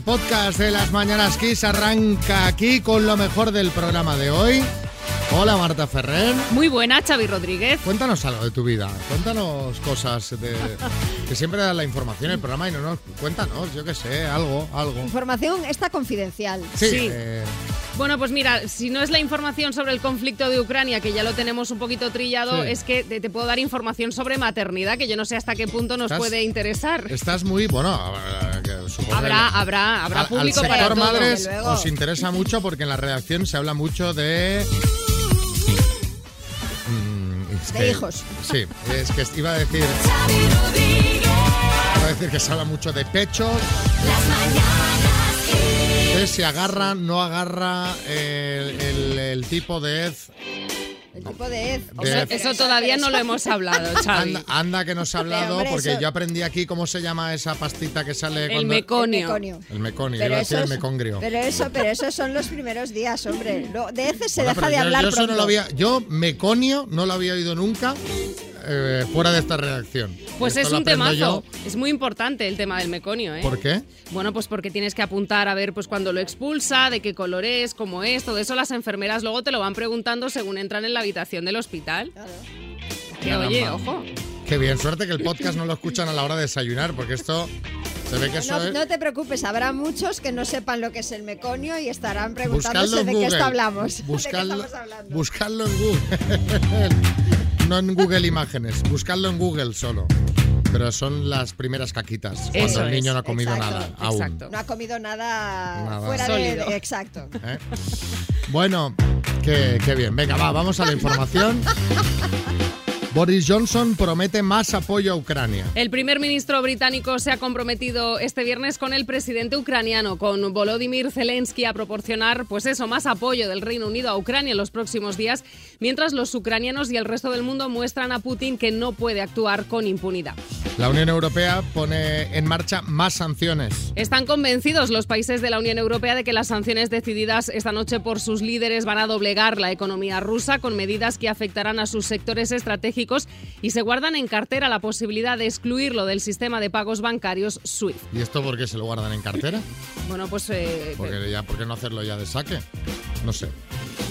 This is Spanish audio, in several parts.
El podcast de las Mañanas Kiss arranca aquí con lo mejor del programa de hoy. Hola Marta Ferrer. Muy buena, Xavi Rodríguez. Cuéntanos algo de tu vida. Cuéntanos cosas de, que siempre das la información en el programa y no nos cuéntanos, yo qué sé, algo, algo. Información está confidencial. Sí. Sí. eh, Bueno, pues mira, si no es la información sobre el conflicto de Ucrania, que ya lo tenemos un poquito trillado, Sí. es que te, te puedo dar información sobre maternidad, que yo no sé hasta qué punto nos Estás- puede interesar. estás muy, bueno, que supongo que Habrá, habrá, habrá al- público al para sector todo. madres os interesa mucho porque en la redacción se habla mucho de... Mm, De hijos. Sí, es que iba a decir... Iba a decir que se habla mucho de pechos, de si agarra, no agarra el, el- el tipo de ed. El tipo de Ed. O sea, Eso todavía no lo hemos hablado, Xavi. Anda, anda que nos ha hablado, hombre, porque eso- yo aprendí aquí cómo se llama esa pastita que sale El cuando... meconio. meconio. El meconio, Pero iba a decir el mecongrio. Pero eso, pero eso son los primeros días, hombre. De ese se Bueno, deja de yo- hablar yo, eso pronto. no lo había, yo meconio no lo había oído nunca eh, fuera de esta redacción. Pues Esto es un temazo. yo. Es muy importante el tema del meconio, ¿eh? ¿Por qué? Bueno, pues porque tienes que apuntar a ver pues cuando lo expulsa, de qué color es, cómo es, todo eso las enfermeras luego te lo van preguntando según entran en la habitación del hospital. Que oye, ojo. Qué bien, suerte que el podcast no lo escuchan a la hora de desayunar, porque esto se ve que eso No, es... no te preocupes, habrá muchos que no sepan lo que es el meconio y estarán preguntándose en de qué esto hablamos. Buscadlo, ¿De qué estamos hablando? buscadlo en Google. no en Google Imágenes. Buscadlo en Google solo. Pero son las primeras caquitas. Cuando Eso el niño es, no ha comido exacto, nada aún. exacto. No ha comido nada, Nada. fuera Sólido. de... Exacto. ¿eh? Bueno, qué, qué bien. Venga, va, vamos a la información. Boris Johnson promete más apoyo a Ucrania. El primer ministro británico se ha comprometido este viernes con el presidente ucraniano, con Volodymyr Zelensky, a proporcionar, pues eso, más apoyo del Reino Unido a Ucrania en los próximos días, mientras los ucranianos y el resto del mundo muestran a Putin que no puede actuar con impunidad. La Unión Europea pone en marcha más sanciones. Están convencidos los países de la Unión Europea de que las sanciones decididas esta noche por sus líderes van a doblegar la economía rusa con medidas que afectarán a sus sectores estratégicos y se guardan en cartera la posibilidad de excluirlo del sistema de pagos bancarios SWIFT. ¿Y esto por qué se lo guardan en cartera? Bueno, pues eh, Porque ya, ¿Por qué no hacerlo ya de saque? No sé.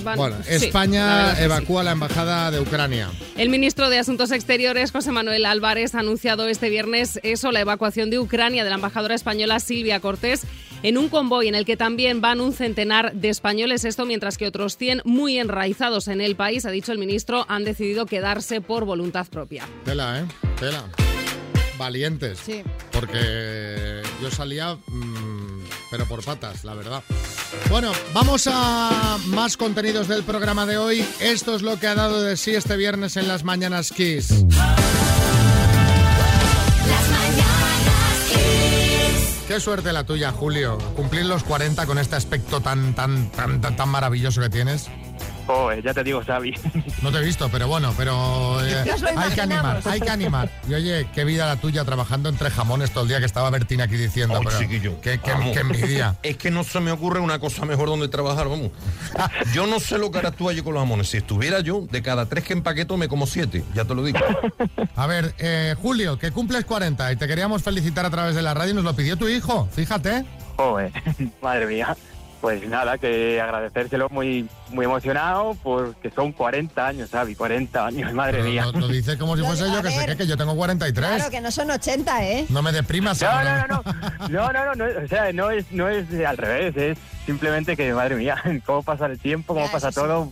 Van- Bueno, sí, la España sí. evacúa la embajada de Ucrania. El ministro de Asuntos Exteriores, José Manuel Álvarez, ha anunciado este viernes eso, la evacuación de Ucrania de la embajadora española Silvia Cortés en un convoy en el que también van un centenar de españoles, esto mientras que otros 100 muy enraizados en el país, ha dicho el ministro, han decidido quedarse por voluntad propia. Tela, ¿eh? Tela. Valientes. Sí. Porque yo salía, mm, pero por patas, la verdad. Bueno, vamos a más contenidos del programa de hoy. Esto es lo que ha dado de sí este viernes en las Mañanas Kiss. Qué suerte la tuya, Julio. Cumplir los 40 con este aspecto tan, tan, tan, tan, tan maravilloso que tienes. Joder, ya te digo, Xavi. No te he visto, pero bueno, pero eh, hay que animar, hay que animar. Y oye, qué vida la tuya trabajando entre jamones todo el día que estaba Bertina aquí diciendo. Oh, pero chiquillo, qué, qué- vamos. qué envidia. Es que no se me ocurre una cosa mejor donde trabajar, vamos. Yo no sé lo que harás tú allí con los jamones. Si estuviera yo, de cada tres que empaqueto me como siete, ya te lo digo. A ver, eh, Julio, que cumples 40 y te queríamos felicitar a través de la radio, nos lo pidió tu hijo, fíjate. Joder, madre mía. Pues nada, que agradecérselo muy muy emocionado porque son 40 años, Xavi, 40 años, madre Pero mía. Lo, lo dice como si fuese yo, que sé que, que yo tengo 43. Claro, que no son 80, ¿eh? No me deprimas. No, no, no, no, no, no, no, no, o sea, no es, no es al revés, es simplemente que, madre mía, cómo pasa el tiempo, cómo Ya, pasa sí. todo.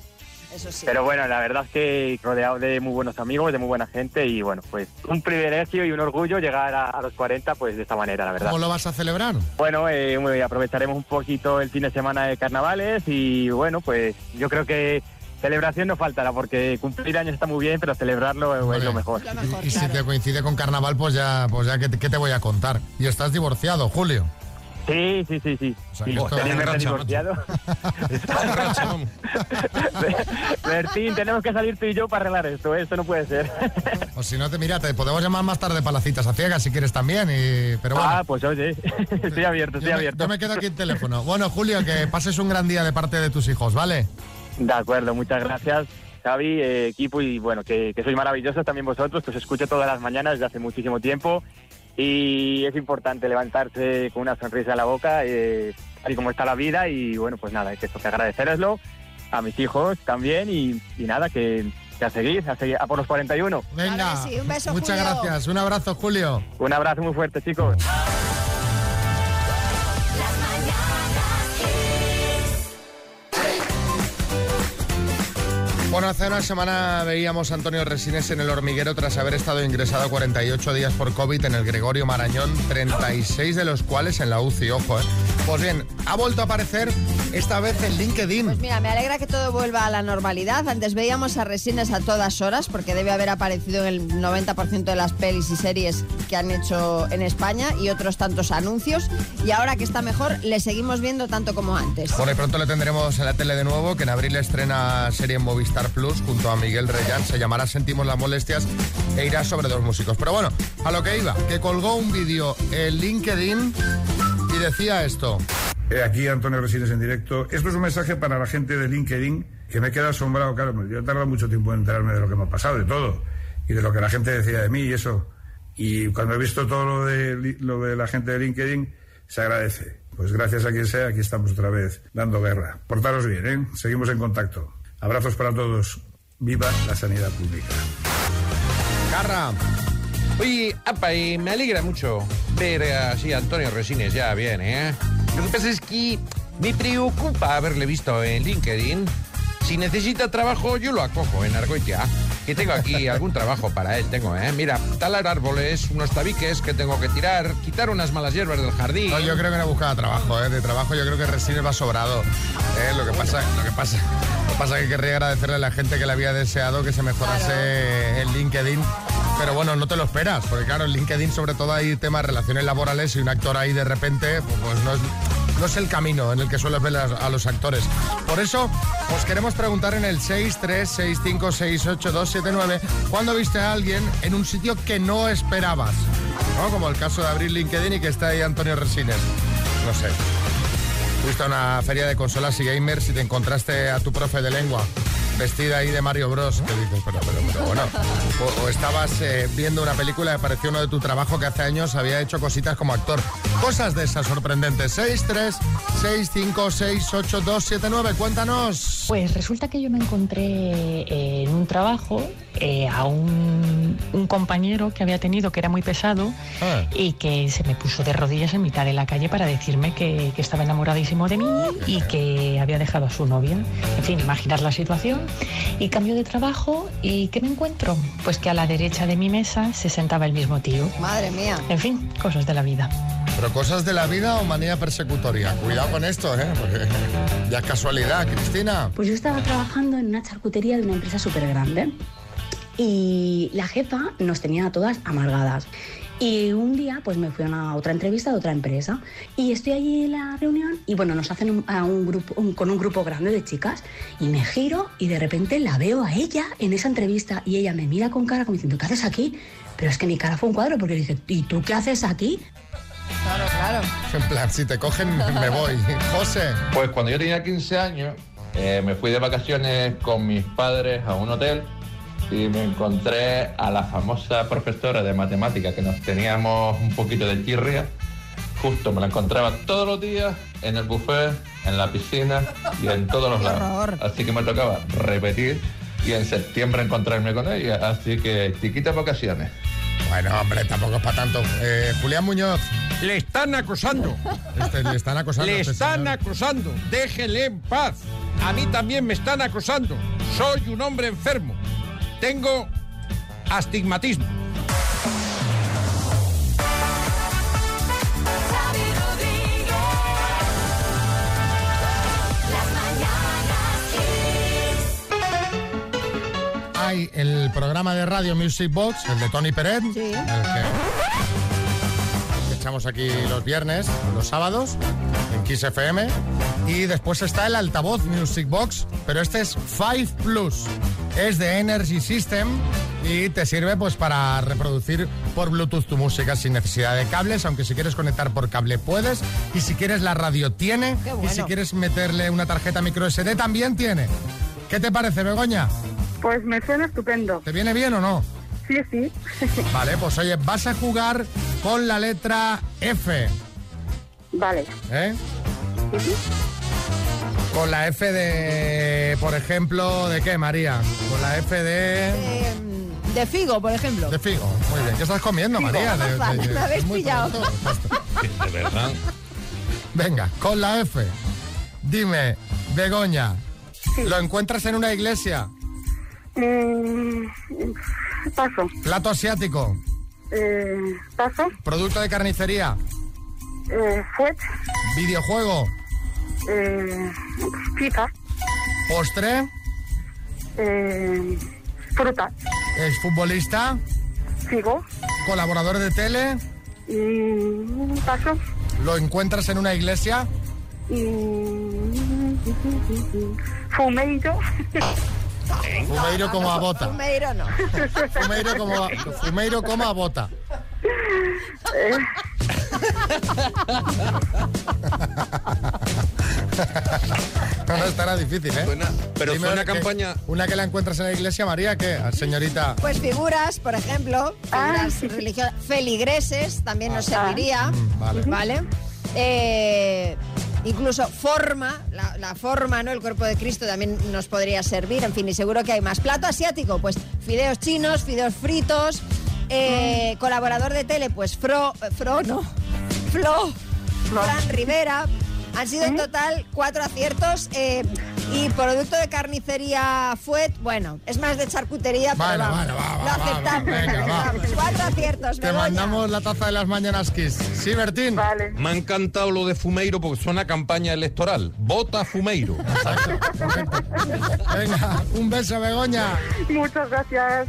Eso sí. Pero bueno, la verdad es que rodeado de muy buenos amigos, de muy buena gente y bueno, pues un privilegio y un orgullo llegar a, a los 40 pues de esta manera, la verdad. ¿Cómo lo vas a celebrar? Bueno, eh, muy- aprovecharemos un poquito el fin de semana de carnavales y bueno, pues yo creo que celebración no faltará porque cumplir años está muy bien, pero celebrarlo es Vale. lo mejor. Lo mejor, y si claro. te coincide con carnaval, pues ya, pues ya ¿qué, te- qué te voy a contar? Y estás divorciado, Julio. Sí, sí, sí, sí. sea, sí Racha, divorciado. Bertín, tenemos que salir tú y yo para arreglar esto, ¿eh? esto no puede ser. O si no, te mira, te podemos llamar más tarde para las citas a ciegas si quieres también. Y, pero bueno, Ah, pues oye, estoy abierto, estoy yo, me, abierto. yo me quedo aquí en teléfono. Bueno, Julio, que pases un gran día de parte de tus hijos, ¿vale? De acuerdo, muchas gracias. Xavi, eh, equipo, y bueno, que, que sois maravillosos también vosotros, que os escucho todas las mañanas desde hace muchísimo tiempo. Y es importante levantarse con una sonrisa en la boca, eh, tal y como está la vida y bueno, pues nada, que esto que agradeceroslo a mis hijos también y, y nada, que, que a seguir, a seguir, a por los 41. Venga, Claro que sí, un beso, muchas Julio. gracias. Un abrazo, Julio. Un abrazo muy fuerte, chicos. Bueno, hace una semana veíamos a Antonio Resines en el hormiguero tras haber estado ingresado 48 días por COVID en el Gregorio Marañón, 36 de los cuales en la UCI, ojo. ¿eh? Pues bien, ha vuelto a aparecer esta vez en LinkedIn. Pues mira, me alegra que todo vuelva a la normalidad. Antes veíamos a Resines a todas horas, porque debe haber aparecido en el 90% de las pelis y series que han hecho en España y otros tantos anuncios. Y ahora que está mejor, le seguimos viendo tanto como antes. Bueno, y pronto le tendremos en la tele de nuevo, que en abril estrena serie en Movistar Plus junto a Miguel Reyán. Se llamará Sentimos las molestias e irá sobre dos músicos. Pero bueno, a lo que iba, que colgó un vídeo en LinkedIn y decía esto. Eh, Aquí Antonio Resines en directo. Esto es un mensaje para la gente de LinkedIn que me queda asombrado. Claro, yo he tardado mucho tiempo en enterarme de lo que me ha pasado, de todo, y de lo que la gente decía de mí y eso. Y cuando he visto todo lo de, lo de la gente de LinkedIn, se agradece. Pues gracias a quien sea, aquí estamos otra vez dando guerra. Portaros bien, ¿eh? Seguimos en contacto. Abrazos para todos. Viva la sanidad pública. Carra, Oye, apa, y me alegra mucho ver así Antonio Resines ya bien, ¿eh? Lo que pasa es que me preocupa haberle visto en LinkedIn. Si necesita trabajo, yo lo acojo en Argoitia. Que tengo aquí algún trabajo para él, tengo, ¿eh? Mira, talar árboles, unos tabiques que tengo que tirar, quitar unas malas hierbas del jardín. no, yo creo que no buscaba trabajo, ¿eh? De trabajo yo creo que Resines va sobrado. ¿eh? Lo que pasa, lo que pasa, lo que pasa es que querría agradecerle a la gente que le había deseado que se mejorase en LinkedIn. Pero bueno, no te lo esperas, porque claro, en LinkedIn sobre todo hay temas de relaciones laborales y un actor ahí de repente, pues, pues no es, no es el camino en el que sueles ver a, los actores. Por eso os queremos preguntar en el 636568279 cuándo viste a alguien en un sitio que no esperabas, ¿no? Como el caso de abrir LinkedIn y que está ahí Antonio Resines. No sé. Fuiste a una feria de consolas y gamers y te encontraste a tu profe de lengua vestida ahí de Mario Bros. Que dices, pero, pero, bueno. O, o estabas eh, viendo una película y apareció uno de tu trabajo que hace años había hecho cositas como actor. Cosas de esas sorprendentes. 6, 3, 6, 5, 6, 8, 2, 7, 9. Cuéntanos. Pues resulta que yo me encontré eh, en un trabajo eh, a un, un compañero que había tenido que era muy pesado Ah. y que se me puso de rodillas en mitad de la calle para decirme que, que estaba enamoradísimo de mí y que había dejado a su novia. En fin, imaginar la situación. Y cambio de trabajo y ¿qué me encuentro? Pues que a la derecha de mi mesa se sentaba el mismo tío. Madre mía. En fin, cosas de la vida. Pero cosas de la vida o manía persecutoria. Cuidado con esto, ¿eh? Porque ya es casualidad, Cristina. Pues yo estaba trabajando en una charcutería de una empresa súper grande y la jefa nos tenía a todas amargadas. Y un día pues me fui a una otra entrevista de otra empresa y estoy allí en la reunión y bueno, nos hacen un- a un grupo, un- con un grupo grande de chicas y me giro y de repente la veo a ella en esa entrevista y ella me mira con cara como diciendo, ¿qué haces aquí? Pero es que mi cara fue un cuadro porque dije, ¿y tú qué haces aquí? Claro, claro. En plan, si te cogen, me voy. José. Pues cuando yo tenía 15 años, eh, me fui de vacaciones con mis padres a un hotel y me encontré a la famosa profesora de matemáticas que nos teníamos un poquito de chirria. Justo me la encontraba todos los días en el buffet, en la piscina y en todos los lados. Así que me tocaba repetir y en septiembre encontrarme con ella. Así que chiquitas vacaciones. Bueno, hombre, tampoco es para tanto. Eh, Julián Muñoz. Le están acosando. Este, le están acosando. Le este están señor. acosando. Déjenle en paz. A mí también me están acosando. Soy un hombre enfermo. Tengo astigmatismo. Hay el programa de radio Music Box, el de Tony Peret, Sí. el que, que echamos aquí los viernes, los sábados, en Kiss FM. Y después está el altavoz Music Box, pero este es 5 Plus. Es de Energy System y te sirve pues para reproducir por Bluetooth tu música sin necesidad de cables, aunque si quieres conectar por cable puedes. Y si quieres la radio tiene. Y si quieres meterle una tarjeta micro SD también tiene. ¿Qué te parece, Begoña? Pues me suena estupendo. ¿Te viene bien o no? Sí, sí. Vale, pues oye, vas a jugar con la letra F. Vale. ¿Eh? Con la F de, por ejemplo, ¿de qué, María? Con la F de... Eh, de figo, por ejemplo. De figo. Muy bien. ¿Qué estás comiendo, María? De- de- me habéis pillado. pronto. De verdad. Venga, con la F. Dime, Begoña, ¿lo encuentras en una iglesia? Mm, paso. Plato asiático, Eh, paso. producto de carnicería, Eh, fuet. videojuego, Eh, FIFA. postre, Eh, fruta. exfutbolista, Sigo. colaborador de tele, Y paso. ¿lo encuentras en una iglesia? Y fumeiro. Fumeiro como a bota. Fumeiro no. Fumeiro como a, fumeiro como a bota. No, no, estará difícil, ¿eh? Suena- pero Dime suena que- campaña- Una que la encuentras en la iglesia, María, ¿qué? Señorita. Pues figuras, por ejemplo, figuras religiosas, feligreses también nos serviría, Mm, vale. ¿vale? Eh, incluso forma, la, la forma, ¿no? El cuerpo de Cristo también nos podría servir, en fin, y seguro que hay más. Plato asiático, pues fideos chinos, fideos fritos, eh, colaborador de tele, pues Fro, Fro, no, Flo, Fran Rivera. Han sido en total cuatro aciertos eh, y producto de carnicería Fuet, bueno, es más de charcutería, pero Bueno, vamos, bueno, va, va, lo aceptamos, va, venga, lo va. aceptamos. Cuatro aciertos, Te Begoña. mandamos la taza de las mañanas Kiss. ¿Sí, Bertín? Vale. Me ha encantado lo de Fumeiro porque suena a campaña electoral. Vota Fumeiro. Venga, un beso, Begoña. Muchas gracias.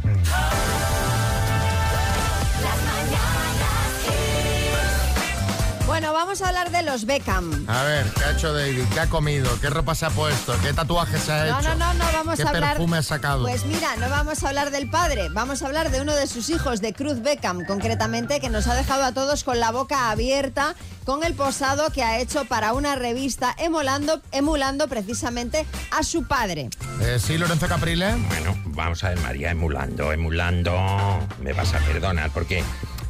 Bueno, vamos a hablar de los Beckham. A ver, ¿qué ha hecho David? ¿Qué ha comido? ¿Qué ropa se ha puesto? ¿Qué tatuaje se ha No, hecho? no, no, no vamos ¿Qué a hablar. perfume ha sacado? Pues mira, no vamos a hablar del padre, vamos a hablar de uno de sus hijos, de Cruz Beckham, concretamente, que nos ha dejado a todos con la boca abierta con el posado que ha hecho para una revista emulando, emulando precisamente a su padre. Eh, sí, Lorenzo Caprile. Bueno, vamos a ver, María, emulando, emulando. Me vas a perdonar porque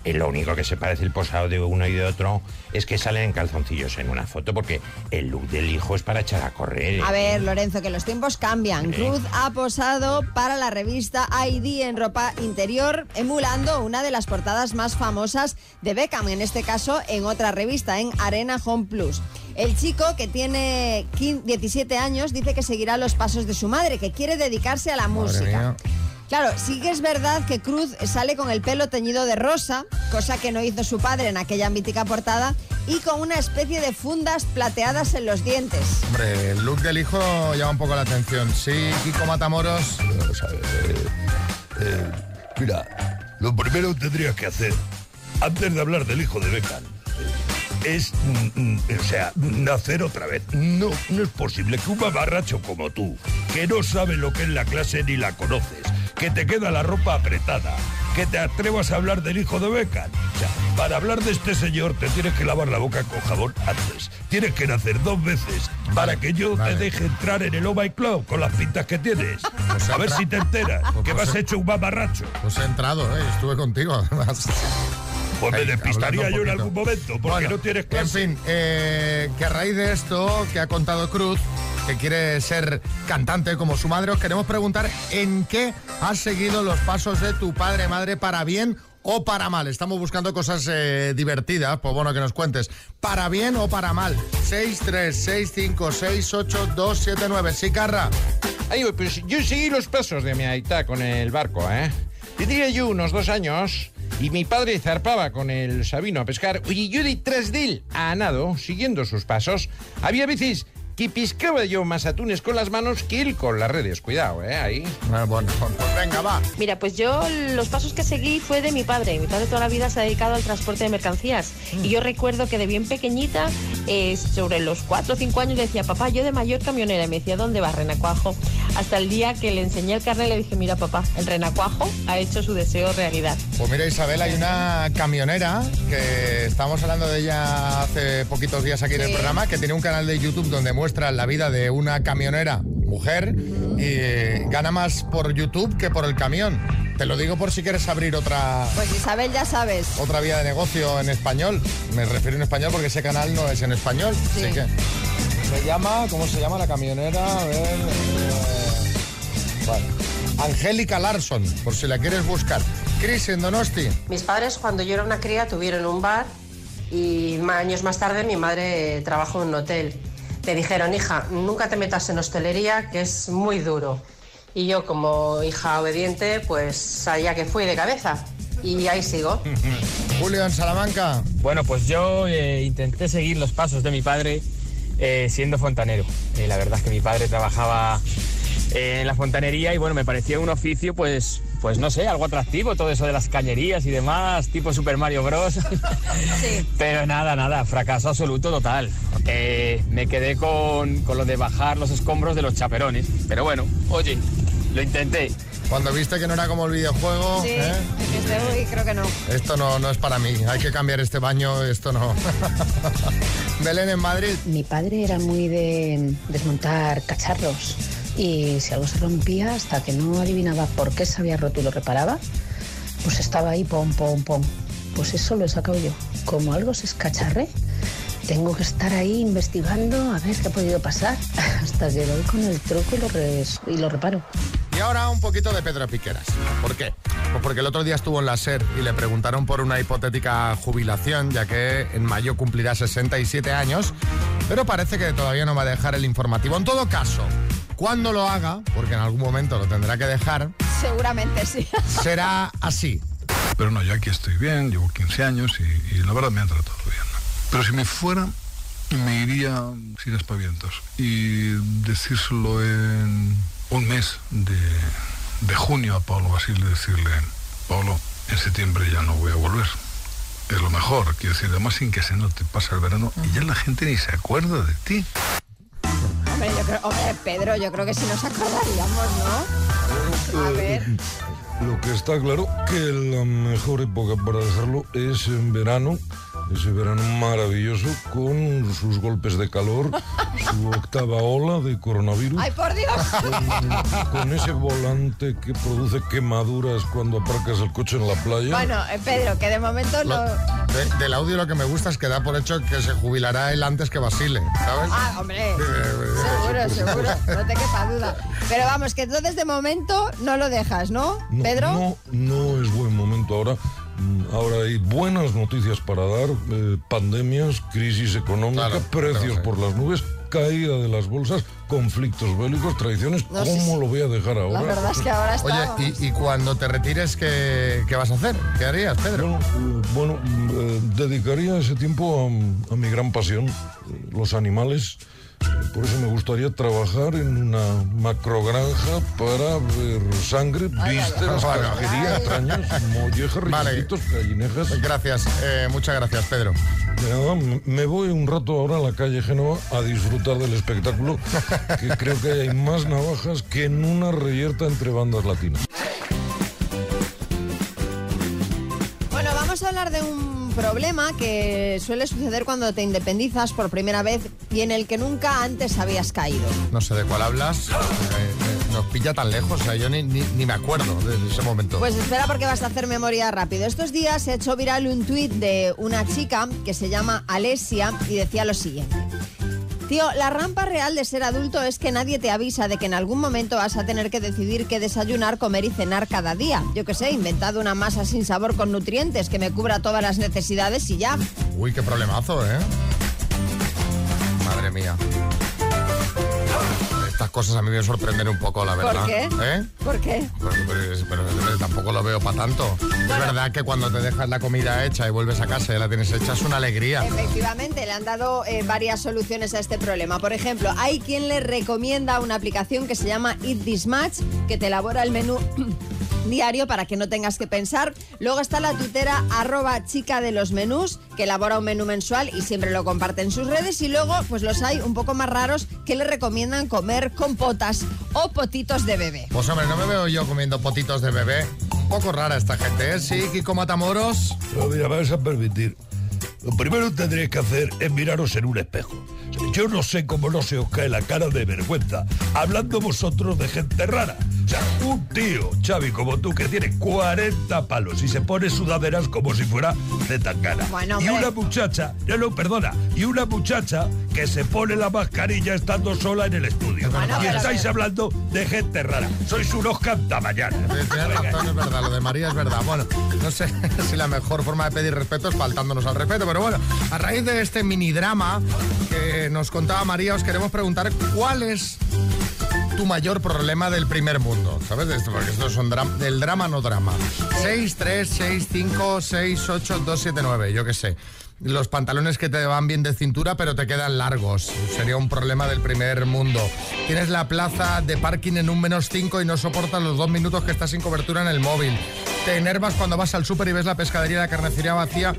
eh, lo único que se parece el posado de uno y de otro es que salen en calzoncillos en una foto porque el look del hijo es para echar a correr. A ver, Lorenzo, que los tiempos cambian. Cruz ha posado para la revista ID en ropa interior, emulando una de las portadas más famosas de Beckham, en este caso en otra revista, en Arena Home Plus. El chico, que tiene 15 17 años, dice que seguirá los pasos de su madre, que quiere dedicarse a la Madre música. mía. Claro, sí que es verdad que Cruz sale con el pelo teñido de rosa, cosa que no hizo su padre en aquella mítica portada, y con una especie de fundas plateadas en los dientes. Hombre, el look del hijo llama un poco la atención. Sí, Kiko Matamoros. Vamos a ver. eh, eh, mira, lo primero que tendrías que hacer, antes de hablar del hijo de Beckham, eh, es, mm, mm, o sea, nacer otra vez. No, no es posible que un mamarracho como tú, que no sabe lo que es la clase ni la conoces, que te queda la ropa apretada, que te atrevas a hablar del hijo de Beckham. O sea, para hablar de este señor te tienes que lavar la boca con jabón antes. Tienes que nacer dos veces para que yo vale. te deje entrar en el Oh My Club con las pintas que tienes. Pues a ver si te enteras Pues que pues vas he- hecho un mamarracho. Pues he entrado, ¿eh? Estuve contigo, además. Pues me despistaría yo en algún momento, porque Bueno, no tienes En clase. fin, eh, que a raíz de esto que ha contado Cruz, que quiere ser cantante como su madre, os queremos preguntar en qué has seguido los pasos de tu padre, madre, para bien o para mal. Estamos buscando cosas eh, divertidas, pues bueno, que nos cuentes. ¿Para bien o para mal? 6, 3, 6, 5, 6, 8, 2, 7, 9. Sí, Carra. Pues yo seguí los pasos de mi aita con el barco, ¿eh? Tendría yo unos dos años y mi padre zarpaba con el Sabino a pescar. Oye, yo detrás de él, a nado, siguiendo sus pasos. Había veces que piscaba yo más atunes con las manos que él con las redes. Cuidado, ¿eh? Ahí. Ah, Bueno, pues venga, va. Mira, pues yo los pasos que seguí fue de mi padre. Mi padre toda la vida se ha dedicado al transporte de mercancías. Y yo recuerdo que de bien pequeñita, eh, sobre los 4 o 5 años, le decía, papá, yo de mayor camionera. Y me decía, ¿dónde vas, Renacuajo? Hasta el día que le enseñé el carnet le dije, mira, papá, el Renacuajo ha hecho su deseo realidad. Pues mira, Isabel, hay una camionera que estábamos hablando de ella hace poquitos días aquí en el Sí. programa, que tiene un canal de YouTube donde muestra la vida de una camionera mujer y eh, gana más por YouTube que por el camión. Te lo digo por si quieres abrir otra, Pues Isabel, ya sabes. otra vía de negocio en español. Me refiero en español porque ese canal no es en español. Sí. Así que. Se llama, ¿cómo se llama la camionera? A ver. eh, vale. Angélica Larson, por si la quieres buscar. Chris en Donosti. Mis padres cuando yo era una cría tuvieron un bar y años más tarde mi madre trabajó en un hotel. Me dijeron, hija, nunca te metas en hostelería que es muy duro. Y yo como hija obediente, pues allá que fui de cabeza. Y ahí sigo. Julio en Salamanca. Bueno, pues yo eh, intenté seguir los pasos de mi padre eh, siendo fontanero. Eh, la verdad es que mi padre trabajaba en la fontanería y bueno, me parecía un oficio pues, pues no sé, algo atractivo, todo eso de las cañerías y demás, tipo Super Mario Bros. Pero nada, nada, fracaso absoluto total. Eh, me quedé con, con lo de bajar los escombros de los chaperones. Pero bueno, oye, lo intenté. Cuando viste que no era como el videojuego, Sí, ¿eh? este, uy, creo que no. esto no, no es para mí. Hay que cambiar este baño, esto no. Belén en Madrid. Mi padre era muy de desmontar cacharros y si algo se rompía, hasta que no adivinaba por qué se había roto y lo reparaba, pues estaba ahí, pom, pom, pom. Pues eso lo he sacado yo. Como algo se escacharre, tengo que estar ahí investigando a ver qué ha podido pasar hasta que doy con el truco y lo, y lo reparo. Y ahora un poquito de Pedro Piqueras. ¿Por qué? Pues porque el otro día estuvo en la SER y le preguntaron por una hipotética jubilación, ya que en mayo cumplirá 67 años, pero parece que todavía no va a dejar el informativo. En todo caso, cuando lo haga, porque en algún momento lo tendrá que dejar, Seguramente sí. será así. Pero no, yo aquí estoy bien, llevo 15 años y, y la verdad me han tratado bien. Pero si me fuera, me iría sin aspavientos y decírselo en un mes de, de junio a Pablo Basile, decirle, Pablo, en septiembre ya no voy a volver. Es lo mejor, quiero decir, además sin que se note, pasa el verano y ya la gente ni se acuerda de ti. Hombre, yo creo, hombre, Pedro, yo creo que sí nos acordaríamos, ¿no? A ver. Lo que está claro que la mejor época para dejarlo es en verano, ese verano maravilloso con sus golpes de calor, su octava ola de coronavirus, ¡Ay, por Dios! con ese volante que produce quemaduras cuando aparcas el coche en la playa. Bueno, eh, Pedro, que de momento Lo- no... de- del audio lo que me gusta es que da por hecho que se jubilará él antes que Basile, ¿sabes? Ah, hombre, seguro, seguro, no te quepa duda. Pero vamos, que entonces de momento no lo dejas, ¿no, No, Pedro? No, no es buen momento ahora. Ahora hay buenas noticias para dar, eh, pandemias, crisis económica, precios por las nubes, caída de las bolsas, conflictos bélicos, traiciones. No, ¿Cómo sí, lo voy a dejar ahora? La verdad es que ahora está... Oye, y, y cuando te retires, ¿qué, qué vas a hacer? ¿Qué harías, Pedro? Eh, Bueno, mm, eh, dedicaría ese tiempo a, a mi gran pasión, eh, los animales. Por eso me gustaría trabajar en una macrogranja para ver sangre, vísceras, casquería, entrañas, mollejas, Vale. gallinejas. Gracias, eh, muchas gracias, Pedro. Nada, me voy un rato ahora a la calle Génova a disfrutar del espectáculo, que creo que hay más navajas que en una reyerta entre bandas latinas. Bueno, vamos a hablar de un problema que suele suceder cuando te independizas por primera vez y en el que nunca antes habías caído. No sé de cuál hablas. eh, eh, nos pilla tan lejos, o sea, yo ni, ni- ni me acuerdo de ese momento. Pues espera porque vas a hacer memoria rápido. Estos días se ha hecho viral un tuit de una chica que se llama Alesia y decía lo siguiente. Tío, la rampa real de ser adulto es que nadie te avisa de que en algún momento vas a tener que decidir qué desayunar, comer y cenar cada día. Yo qué sé, inventado una masa sin sabor con nutrientes que me cubra todas las necesidades y ya. Uy, qué problemazo, ¿eh? Madre mía. Estas cosas a mí me sorprenden un poco, la ¿Por verdad. qué? ¿Eh? ¿Por qué? Pero, pero- pero- pero tampoco lo veo para tanto. Es verdad que cuando te dejas la comida hecha y vuelves a casa y la tienes hecha es una alegría. Efectivamente, le han dado eh, varias soluciones a este problema. Por ejemplo, hay quien le recomienda una aplicación que se llama Eat This Match, que te elabora el menú diario para que no tengas que pensar. Luego está la tutera arroba chica de los menús, que elabora un menú mensual y siempre lo comparte en sus redes. Y luego, pues los hay un poco más raros que le recomiendan comer compotas o potitos de bebé. Pues hombre, no me veo yo comiendo potitos de bebé. Un poco rara esta gente, ¿eh? Sí, Kiko Matamoros. Pero mira, me vas a permitir. Lo primero que tendréis que hacer es miraros en un espejo. Yo no sé cómo no se os cae la cara de vergüenza hablando vosotros de gente rara. Un tío, Xavi, como tú, que tiene 40 palos y se pone sudaderas como si fuera de tangana. Bueno, y una muchacha, no, no, perdona, y una muchacha que se pone la mascarilla estando sola en el estudio. Bueno, y pero estáis hablando de gente rara. Sois unos cantamañanas. Razón, es verdad, lo de María es verdad. Bueno, no sé si la mejor forma de pedir respeto es faltándonos al respeto, pero bueno, a raíz de este mini drama que nos contaba María, os queremos preguntar cuál es tu mayor problema del primer mundo, ¿sabes? De esto, porque esto es un drama, del drama no drama. 6, 3, 6, 5, 6, 8, 2, 7, 9, yo qué sé. Los pantalones que te van bien de cintura pero te quedan largos. Sería un problema del primer mundo. Tienes la plaza de parking en un menos 5 y no soportas los dos minutos que estás sin cobertura en el móvil. Te enervas cuando vas al súper y ves la pescadería y la carnicería vacía,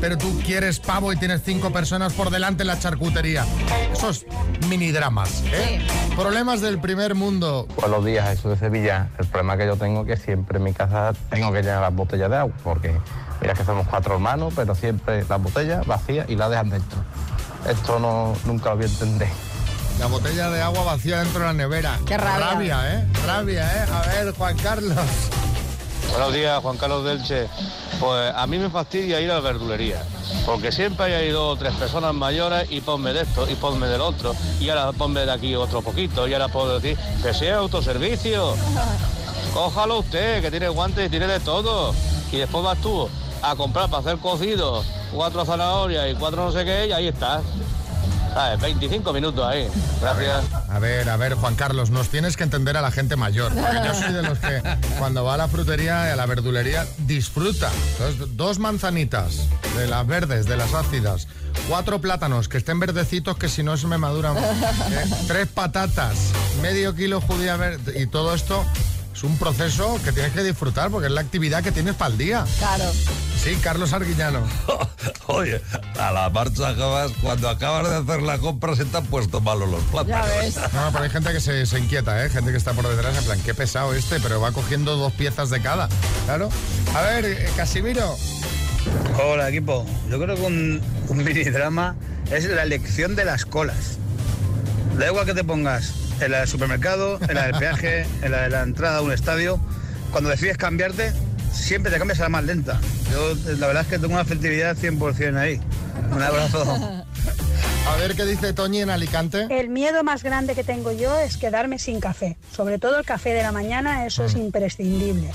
pero tú quieres pavo y tienes cinco personas por delante en la charcutería. Esos mini dramas, ¿eh? Problemas del primer mundo. Buenos días, Jesús de Sevilla. El problema que yo tengo es que siempre en mi casa tengo que llenar las botellas de agua, porque mira que somos cuatro hermanos, pero siempre las botellas vacías y las dejan dentro. Esto no, nunca lo voy a entender. La botella de agua vacía dentro de la nevera. Qué rabia. ¿eh? Rabia, ¿eh? A ver, Juan Carlos. Buenos días, Juan Carlos Delche. Pues a mí me fastidia ir a la verdulería, porque siempre hay dos o tres personas mayores y ponme de esto y ponme del otro, y ahora ponme de aquí otro poquito, y ahora puedo decir que sea autoservicio. Cójalo usted, que tiene guantes y tiene de todo. Y después vas tú a comprar para hacer cocido cuatro zanahorias y cuatro no sé qué, y ahí estás. ¿Sabes? 25 minutos ahí. Gracias. A ver, a ver, Juan Carlos, nos tienes que entender a la gente mayor. Yo soy de los que cuando va a la frutería y a la verdulería disfruta. Entonces, dos manzanitas, de las verdes, de las ácidas, cuatro plátanos que estén verdecitos que si no se me maduran, eh, tres patatas, medio kilo judía verde y todo esto es un proceso que tienes que disfrutar porque es la actividad que tienes para el día. Claro. Sí, Carlos Arguillano. Oye, a la marcha que vas, cuando acabas de hacer la compra se te han puesto malos los plátanos. No, pero hay gente que se, se inquieta, ¿eh? Gente que está por detrás, en plan, qué pesado este, pero va cogiendo dos piezas de cada. Claro. A ver, eh, Casimiro. Hola equipo, yo creo que un, un mini drama es la elección de las colas. Da igual que te pongas en la del supermercado, en la del peaje, en la de la entrada a un estadio, cuando decides cambiarte, siempre te cambias a la más lenta. Yo la verdad es que tengo una efectividad 100% ahí. Un abrazo. A ver qué dice Toñi en Alicante. El miedo más grande que tengo yo es quedarme sin café. Sobre todo el café de la mañana, eso Mm. es imprescindible.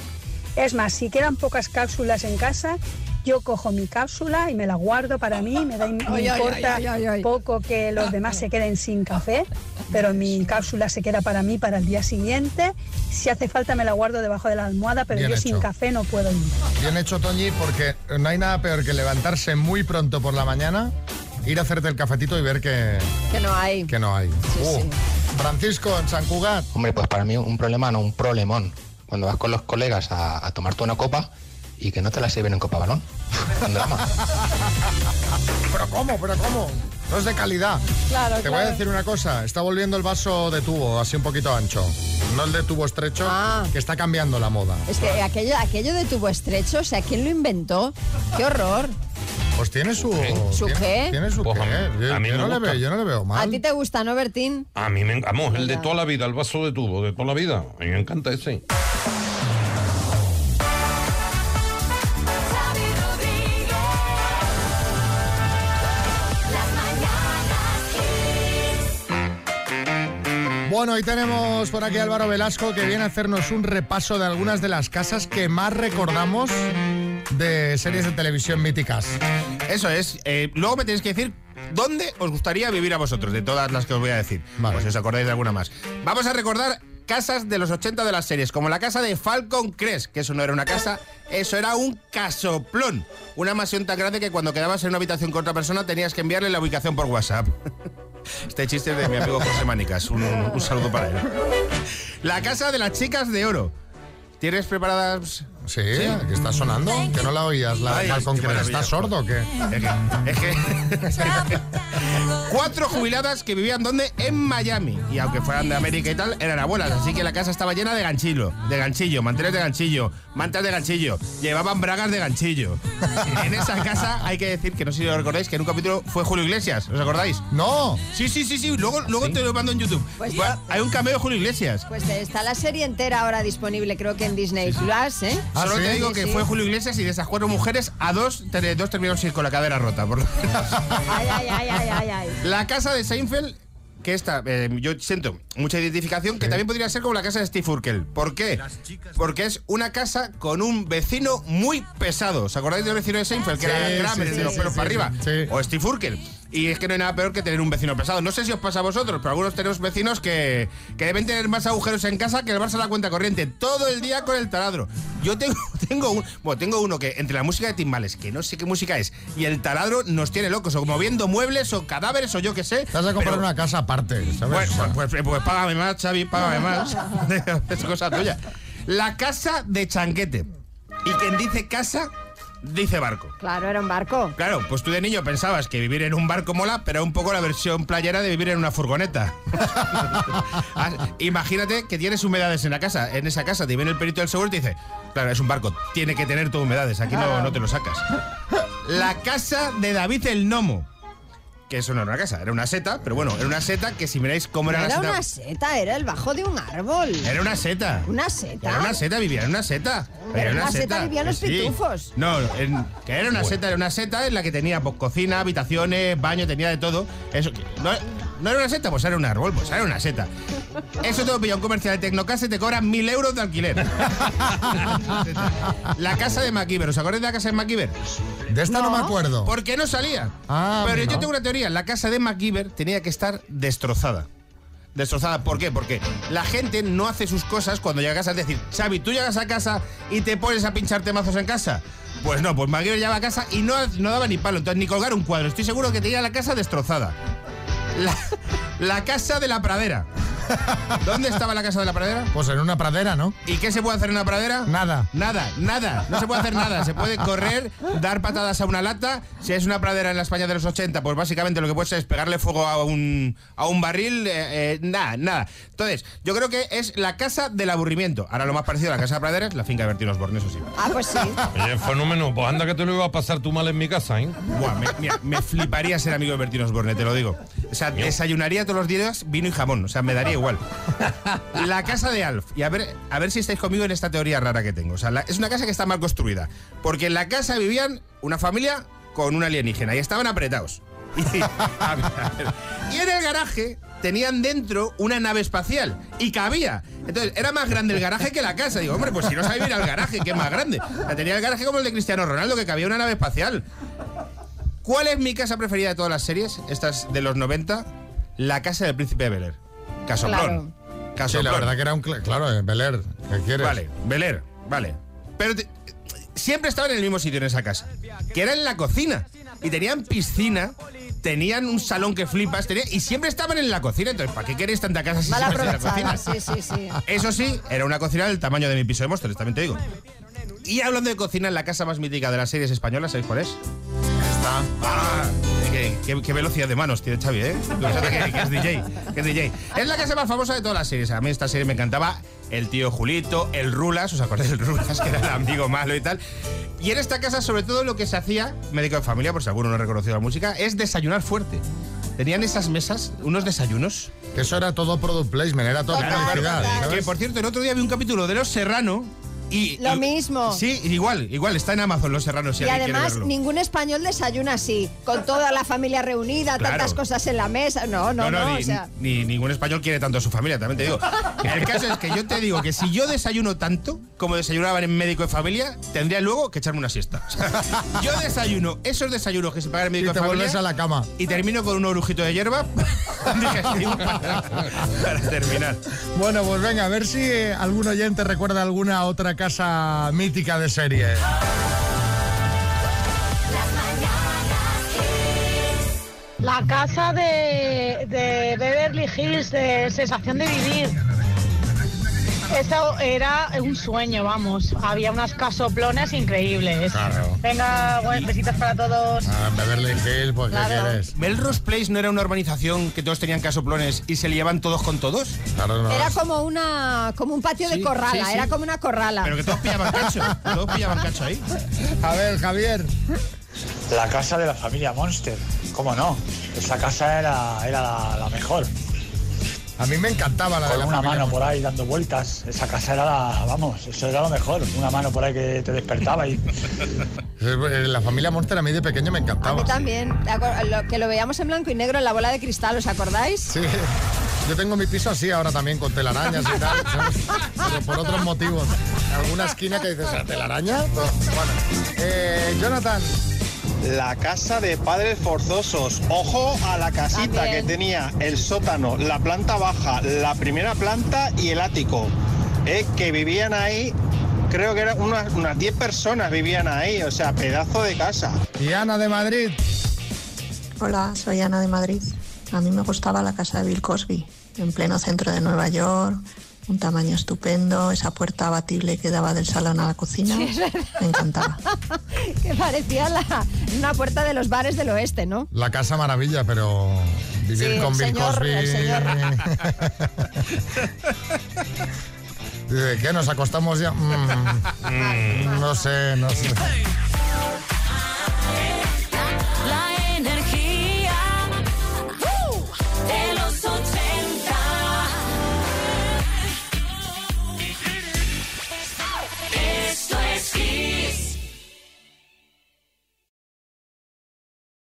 Es más, si quedan pocas cápsulas en casa, yo cojo mi cápsula y me la guardo para mí. Me, da, me Ay, ay, importa ay, ay, ay. poco que los demás se queden sin café, pero mi cápsula se queda para mí para el día siguiente. Si hace falta me la guardo debajo de la almohada, pero Bien yo hecho. sin café no puedo ir. Bien hecho, Toñi, porque no hay nada peor que levantarse muy pronto por la mañana, ir a hacerte el cafetito y ver que, Que no hay. que no hay. Uh, Francisco, en San Cugat. Hombre, pues para mí un problema, no un problemón. Cuando vas con los colegas a, a tomarte una copa y que no te la sirven en copa balón. Un drama. ¿Pero cómo? ¿Pero cómo? No es de calidad. Claro, Te voy a decir una cosa, está volviendo el vaso de tubo, así un poquito ancho. No el de tubo estrecho, Ah. que está cambiando la moda. Es que aquello, aquello de tubo estrecho, o sea, ¿quién lo inventó? ¡Qué horror! Pues tiene su... ¿Su tiene, qué? Tiene su Pues qué. a mí- Yo, a mí yo me no le veo, yo no le veo ¿A mal. ti te gusta, no, Bertín? A mí me vamos, el de toda la vida, el vaso de tubo, de toda la vida. A mí me encanta ese. Bueno, hoy tenemos por aquí a Álvaro Velasco que viene a hacernos un repaso de algunas de las casas que más recordamos de series de televisión míticas. Eso es. Eh, luego me tenéis que decir dónde os gustaría vivir a vosotros, de todas las que os voy a decir. Pues si os acordáis de alguna más. Vamos a recordar casas de los 80 de las series, como la casa de Falcon Crest, que eso no era una casa, eso era un casoplón. Una mansión tan grande que cuando quedabas en una habitación con otra persona tenías que enviarle la ubicación por WhatsApp. Este chiste es de mi amigo José Manicas. Un, un saludo para él. La casa de las chicas de oro. ¿Tienes preparadas Sí, que está sonando. Que no la oías, la Ay, maravilla. ¿Estás sordo o qué? Es que, es que- Cuatro jubiladas que vivían donde? En Miami. Y aunque fueran de América y tal, eran abuelas. Así que la casa estaba llena de ganchillo, de ganchillo, manteles de ganchillo, mantas de ganchillo. Llevaban bragas de ganchillo. En esa casa hay que decir que no sé si lo recordáis que en un capítulo fue Julio Iglesias. ¿Os acordáis? No. Sí, sí, sí, sí. Luego, luego te lo mando en YouTube. Pues Bueno, hay un cameo de Julio Iglesias. Pues está la serie entera ahora disponible, creo que en Disney Plus, ¿eh? Solo te digo que Sí, fue sí. Julio Iglesias y de esas cuatro mujeres, a dos, te- dos terminaron con la cadera rota. Por lo menos. Ay, ay, ay, ay, ay, ay. La casa de Seinfeld, que esta, eh, yo siento mucha identificación, que también podría ser como la casa de Steve Urkel. ¿Por qué? Porque es una casa con un vecino muy pesado. ¿Os acordáis del vecino de Seinfeld? Que Sí, era Kramer, sí, de los sí, pelos sí, para sí, arriba. sí. O Steve Urkel. Y es que no hay nada peor que tener un vecino pesado. No sé si os pasa a vosotros, pero algunos tenemos vecinos que, que deben tener más agujeros en casa que el Barça a la cuenta corriente. Todo el día con el taladro. Yo tengo, tengo, un, bueno, tengo uno que entre la música de timbales, que no sé qué música es, y el taladro nos tiene locos, o moviendo muebles o cadáveres o yo qué sé. Te has de comprar pero- una casa aparte, ¿sabes? Bueno, O sea, pues, pues, pues págame más, Xavi, págame más. es cosa tuya. La casa de Chanquete. Y quien dice casa, dice barco. Claro, era un barco. Claro, pues tú de niño pensabas que vivir en un barco mola, pero un poco la versión playera de vivir en una furgoneta. Ah, Imagínate que tienes humedades en la casa, en esa casa, te viene el perito del seguro y te dice, claro, es un barco, tiene que tener todo humedades, aquí no, no te lo sacas. La casa de David el Nomo. Que eso no era una casa, era una seta, pero bueno, era una seta que si miráis cómo No era, era la seta. una seta, era el bajo de un árbol. Era una seta. ¿Una seta? Era una seta, vivía en una seta. Pero Era en una la seta vivían los Sí. pitufos. No, en- que era una seta, era una seta en la que tenía pues, cocina, habitaciones, baño, tenía de todo. Eso, no, no era una seta, pues era un árbol, pues era una seta. Eso te lo pilla un comercial de Tecnocasa y te cobran mil euros de alquiler. la casa de MacGyver, ¿os acordáis de la casa de MacGyver? De esta no, me acuerdo. ¿Por qué no salía? Ah, Pero yo tengo una teoría. La casa de MacGyver tenía que estar destrozada. Destrozada. ¿Por qué? Porque la gente no hace sus cosas cuando llega a casa. Es decir, Xavi, tú llegas a casa y te pones a pincharte mazos en casa. Pues no, pues MacGyver llegaba a casa y no, no daba ni palo. Entonces, ni colgar un cuadro. Estoy seguro que tenía la casa destrozada. La, casa de la pradera. ¿Dónde estaba la casa de la pradera? Pues en una pradera, ¿no? ¿Y qué se puede hacer en una pradera? Nada. Nada, nada. No se puede hacer nada. Se puede correr, dar patadas a una lata. Si es una pradera en la España de los 80, pues básicamente lo que puede ser es pegarle fuego a un, a un barril. eh, eh, nada, nada. Entonces, yo creo que es la casa del aburrimiento. Ahora lo más parecido a la casa de la pradera es la finca de Bertín Osborne, eso sí. Ah, pues sí. Oye, fenómeno, pues anda que te lo iba a pasar tú mal en mi casa, ¿eh? Buah, me, mira, me fliparía ser amigo de Bertín Osborne, te lo digo. O sea, desayunaría todos los días vino y jamón. O sea, me daría igual. La casa de Alf. Y a ver, a ver si estáis conmigo en esta teoría rara que tengo. La- es una casa que está mal construida. Porque en la casa vivían una familia con un alienígena y estaban apretados. Y, en el garaje tenían dentro una nave espacial y cabía. Entonces, era más grande el garaje que la casa. Digo, hombre, pues si no sabéis ir al garaje, que es más grande. Sea, tenía el garaje como el de Cristiano Ronaldo, que cabía una nave espacial. ¿Cuál es mi casa preferida de todas las series? Estas de los 90. La casa del príncipe de Bel Air. Casoplón. Sí, Casoplón. la verdad que era un... cl- Claro, eh, Bel Air, ¿qué quieres? Vale, Bel Air, vale. Pero te- siempre estaban en el mismo sitio en esa casa. Que era en la cocina. Y tenían piscina. Tenían un salón que flipas. tenía- y siempre estaban en la cocina. Entonces, ¿para qué queréis tanta casa si siempre en la cocina? sí, sí, sí. Eso sí, era una cocina del tamaño de mi piso de Móstoles, también te digo. Y hablando de cocina, en la casa más mítica de las series españolas, ¿sabéis cuál es? Está. Ah, qué, qué- qué velocidad de manos tiene Xavi, ¿eh? Que es DJ, que es DJ. Es la casa más famosa de todas las series. A mí esta serie me encantaba. El tío Julito, el Rulas, ¿os acordáis del Rulas? Que era el amigo malo y tal. Y en esta casa, sobre todo, lo que se hacía, médico de familia, por si alguno no ha reconocido la música, es desayunar fuerte. Tenían esas mesas, unos desayunos. Que eso era todo product placement, era todo Claro, publicidad. claro. ¿sabes? Que por cierto, el otro día vi un capítulo de Los Serrano y. Lo y- mismo. Sí, igual, igual, está en Amazon Los Serranos si y además, verlo. ningún español desayuna así, con toda la familia reunida, Claro. tantas cosas en la mesa. No, no, no. ni, o sea, ni ningún español quiere tanto a su familia, también te digo. El caso es que yo te digo que si yo desayuno tanto como desayunaban en médico de familia, tendría luego que echarme una siesta. Yo desayuno esos desayunos que se pagan en médico Y te de familia vuelves a la cama. y termino con un orujito de hierba digestivo para, para terminar. Bueno, pues venga, a ver si eh, algún oyente recuerda alguna otra casa mítica de serie. La casa de, de Beverly Hills, de Sensación de Vivir. Eso era un sueño, vamos. Había unas casoplones increíbles. Claro. Venga, buen- besitos para todos. Ah, en Beverly Hills, pues ¿qué quieres? ¿Melrose Place no era una urbanización que todos tenían casoplones y se liaban todos con todos? Claro, no. Era como una como un patio de corrala, sí, sí. era como una corrala. Pero que todos pillaban cacho. todos pillaban cacho ahí. A ver, Javier. La casa de la familia Monster. ¿Cómo no? Esa casa era, era la, la mejor. A mí me encantaba la de Con la una mano por ahí dando vueltas. Esa casa era la, vamos, eso era lo mejor. Una mano por ahí que te despertaba y Eh, La familia Monster a mí de pequeño me A encantaba. mí también, ¿te acuer- lo- que lo veíamos en blanco y negro en la bola de cristal, ¿os acordáis? Sí. Yo tengo mi piso así ahora también con telarañas y tal, ¿sabes? pero por otros motivos. Alguna esquina que dices, "¿Ah, ¿telaraña? Bueno, eh, Jonathan. La casa de padres forzosos. Ojo a la casita También. que tenía el sótano, la planta baja, la primera planta y el ático. Eh, que vivían ahí, creo que eran unas, unas 10 personas vivían ahí, o sea, pedazo de casa. Y Ana de Madrid. Hola, soy Ana de Madrid. A mí me gustaba la casa de Bill Cosby, en pleno centro de Nueva York, un tamaño estupendo, esa puerta abatible que daba del salón a la cocina, sí, me encantaba. que parecía la, una puerta de los bares del oeste, ¿no? La casa maravilla, pero vivir con Bill Cosby... El señor. ¿Qué? ¿Nos acostamos ya? Mm, mm. No sé, no sé. La energía.